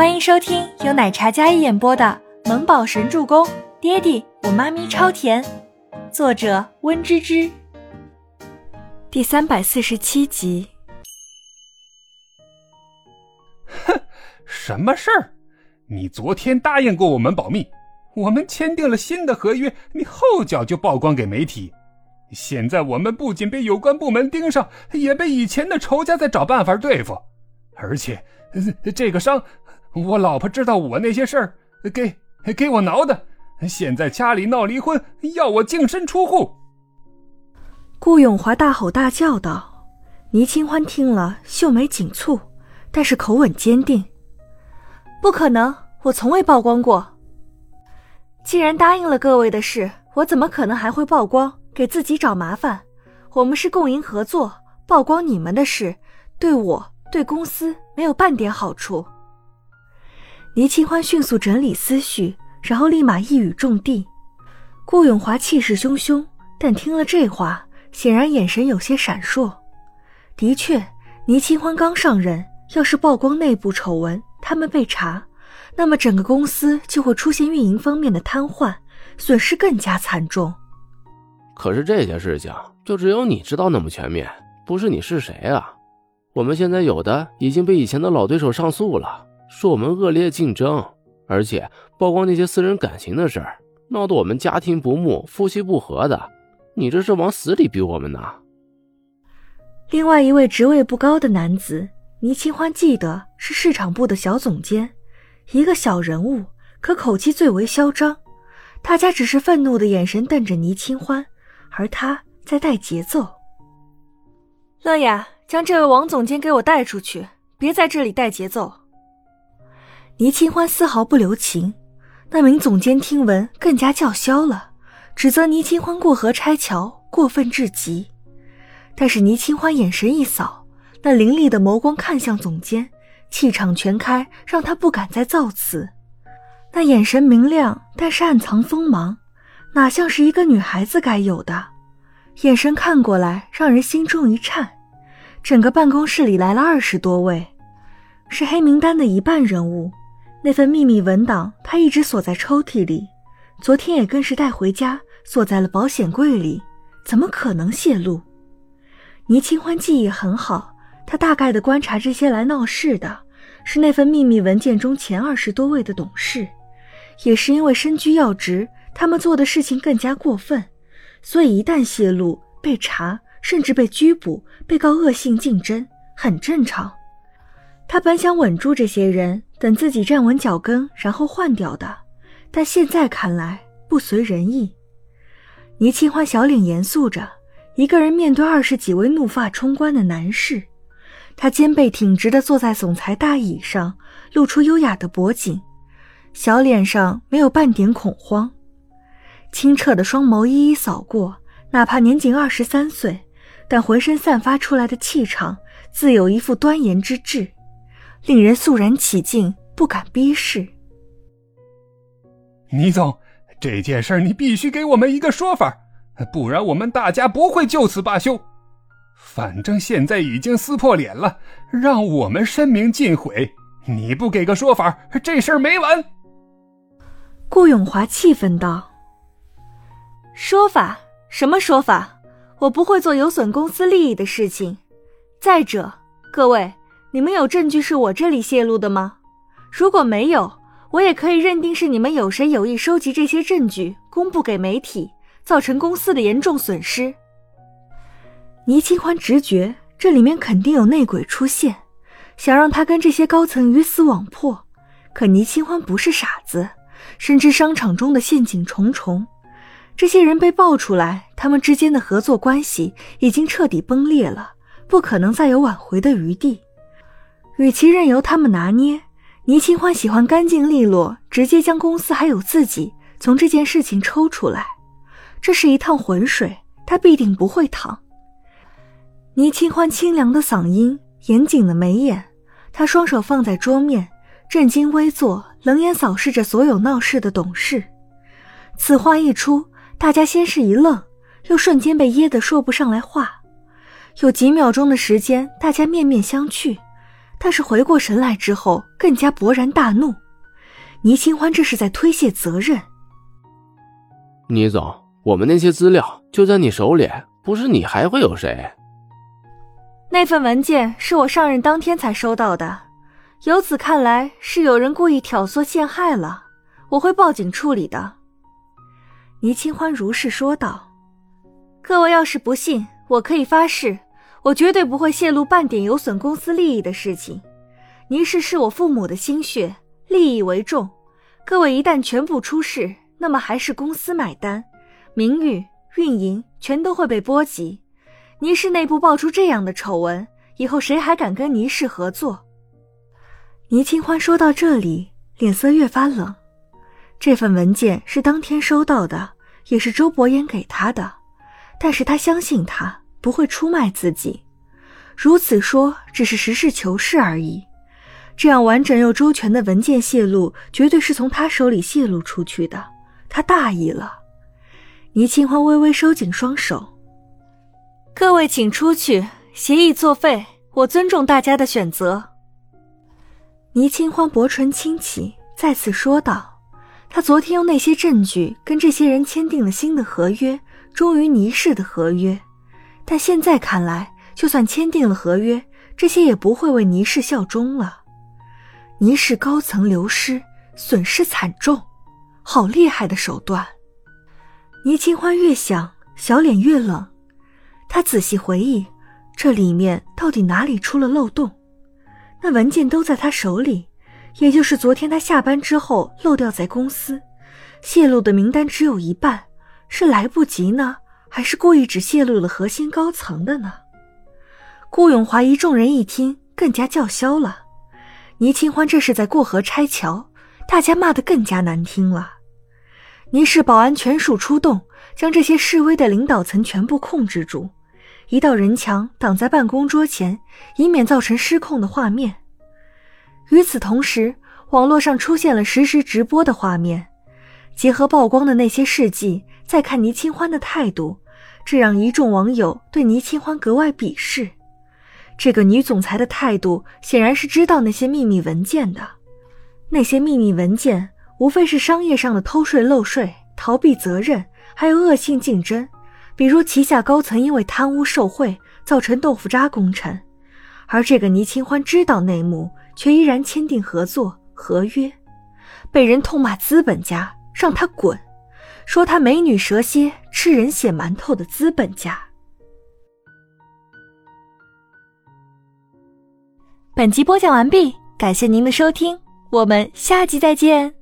欢迎收听由奶茶一演播的《萌宝神助攻》，爹地我妈咪超甜，作者温芝芝。第三百四十七集。哼，什么事儿？你昨天答应过我们保密，我们签订了新的合约，你后脚就曝光给媒体。现在我们不仅被有关部门盯上，也被以前的仇家在找办法对付，而且这个伤。我老婆知道我那些事儿，给给我挠的，现在家里闹离婚，要我净身出户。顾永华大吼大叫道。倪清欢听了，秀眉紧蹙，但是口吻坚定：“不可能，我从未曝光过。既然答应了各位的事，我怎么可能还会曝光，给自己找麻烦？我们是共赢合作，曝光你们的事，对我对公司没有半点好处。”倪清欢迅速整理思绪，然后立马一语中的。顾永华气势汹汹，但听了这话，显然眼神有些闪烁。的确，倪清欢刚上任，要是曝光内部丑闻，他们被查，那么整个公司就会出现运营方面的瘫痪，损失更加惨重。可是这些事情就只有你知道那么全面，不是你是谁啊？我们现在有的已经被以前的老对手上诉了。说我们恶劣竞争，而且曝光那些私人感情的事儿，闹得我们家庭不睦、夫妻不和的。你这是往死里逼我们呢？另外一位职位不高的男子，倪清欢记得是市场部的小总监，一个小人物，可口气最为嚣张。大家只是愤怒的眼神瞪着倪清欢，而他在带节奏。乐雅，将这位王总监给我带出去，别在这里带节奏。倪清欢丝毫不留情，那名总监听闻更加叫嚣了，指责倪清欢过河拆桥，过分至极。但是倪清欢眼神一扫，那凌厉的眸光看向总监，气场全开，让他不敢再造次。那眼神明亮，但是暗藏锋芒，哪像是一个女孩子该有的？眼神看过来，让人心中一颤。整个办公室里来了二十多位，是黑名单的一半人物。那份秘密文档，他一直锁在抽屉里，昨天也更是带回家，锁在了保险柜里，怎么可能泄露？倪清欢记忆很好，他大概的观察这些来闹事的，是那份秘密文件中前二十多位的董事，也是因为身居要职，他们做的事情更加过分，所以一旦泄露，被查，甚至被拘捕，被告恶性竞争，很正常。他本想稳住这些人。等自己站稳脚跟，然后换掉的，但现在看来不随人意。倪清欢小脸严肃着，一个人面对二十几位怒发冲冠的男士，他肩背挺直的坐在总裁大椅上，露出优雅的脖颈，小脸上没有半点恐慌，清澈的双眸一一扫过，哪怕年仅二十三岁，但浑身散发出来的气场，自有一副端严之志。令人肃然起敬，不敢逼视。倪总，这件事你必须给我们一个说法，不然我们大家不会就此罢休。反正现在已经撕破脸了，让我们声名尽毁，你不给个说法，这事儿没完。顾永华气愤道：“说法？什么说法？我不会做有损公司利益的事情。再者，各位。”你们有证据是我这里泄露的吗？如果没有，我也可以认定是你们有谁有意收集这些证据，公布给媒体，造成公司的严重损失。倪清欢直觉这里面肯定有内鬼出现，想让他跟这些高层鱼死网破。可倪清欢不是傻子，深知商场中的陷阱重重。这些人被爆出来，他们之间的合作关系已经彻底崩裂了，不可能再有挽回的余地。与其任由他们拿捏，倪清欢喜欢干净利落，直接将公司还有自己从这件事情抽出来。这是一趟浑水，他必定不会淌。倪清欢清凉的嗓音，严谨的眉眼，他双手放在桌面，正襟危坐，冷眼扫视着所有闹事的董事。此话一出，大家先是一愣，又瞬间被噎得说不上来话。有几秒钟的时间，大家面面相觑。但是回过神来之后，更加勃然大怒。倪清欢这是在推卸责任。倪总，我们那些资料就在你手里，不是你还会有谁？那份文件是我上任当天才收到的，由此看来是有人故意挑唆陷害了，我会报警处理的。倪清欢如是说道。各位要是不信，我可以发誓，我绝对不会泄露半点有损公司利益的事情。倪氏是我父母的心血，利益为重。各位一旦全部出事，那么还是公司买单，名誉、运营全都会被波及。倪氏内部爆出这样的丑闻，以后谁还敢跟倪氏合作？倪清欢说到这里，脸色越发冷。这份文件是当天收到的，也是周伯言给他的，但是他相信他不会出卖自己。如此说，只是实事求是而已。这样完整又周全的文件泄露，绝对是从他手里泄露出去的。他大意了。倪清欢微微收紧双手。各位请出去，协议作废。我尊重大家的选择。倪清欢薄唇轻启，再次说道：“他昨天用那些证据跟这些人签订了新的合约，忠于倪氏的合约。但现在看来，就算签订了合约，这些也不会为倪氏效忠了。倪氏高层流失，损失惨重，好厉害的手段。”倪清欢越想，小脸越冷。他仔细回忆，这里面到底哪里出了漏洞？那文件都在他手里，也就是昨天他下班之后漏掉在公司，泄露的名单只有一半，是来不及呢，还是故意只泄露了核心高层的呢？顾永华一众人一听，更加叫嚣了：“倪清欢这是在过河拆桥！”大家骂得更加难听了。倪氏保安全数出动，将这些示威的领导层全部控制住。一道人墙挡在办公桌前，以免造成失控的画面。与此同时，网络上出现了实时直播的画面，结合曝光的那些事迹，再看倪清欢的态度，这让一众网友对倪清欢格外鄙视。这个女总裁的态度显然是知道那些秘密文件的。那些秘密文件无非是商业上的偷税漏税、逃避责任，还有恶性竞争。比如旗下高层因为贪污受贿造成豆腐渣工程，而这个倪清欢知道内幕，却依然签订合作合约，被人痛骂资本家，让他滚，说他美女蛇蝎，吃人血馒头的资本家。本集播讲完毕，感谢您的收听，我们下集再见。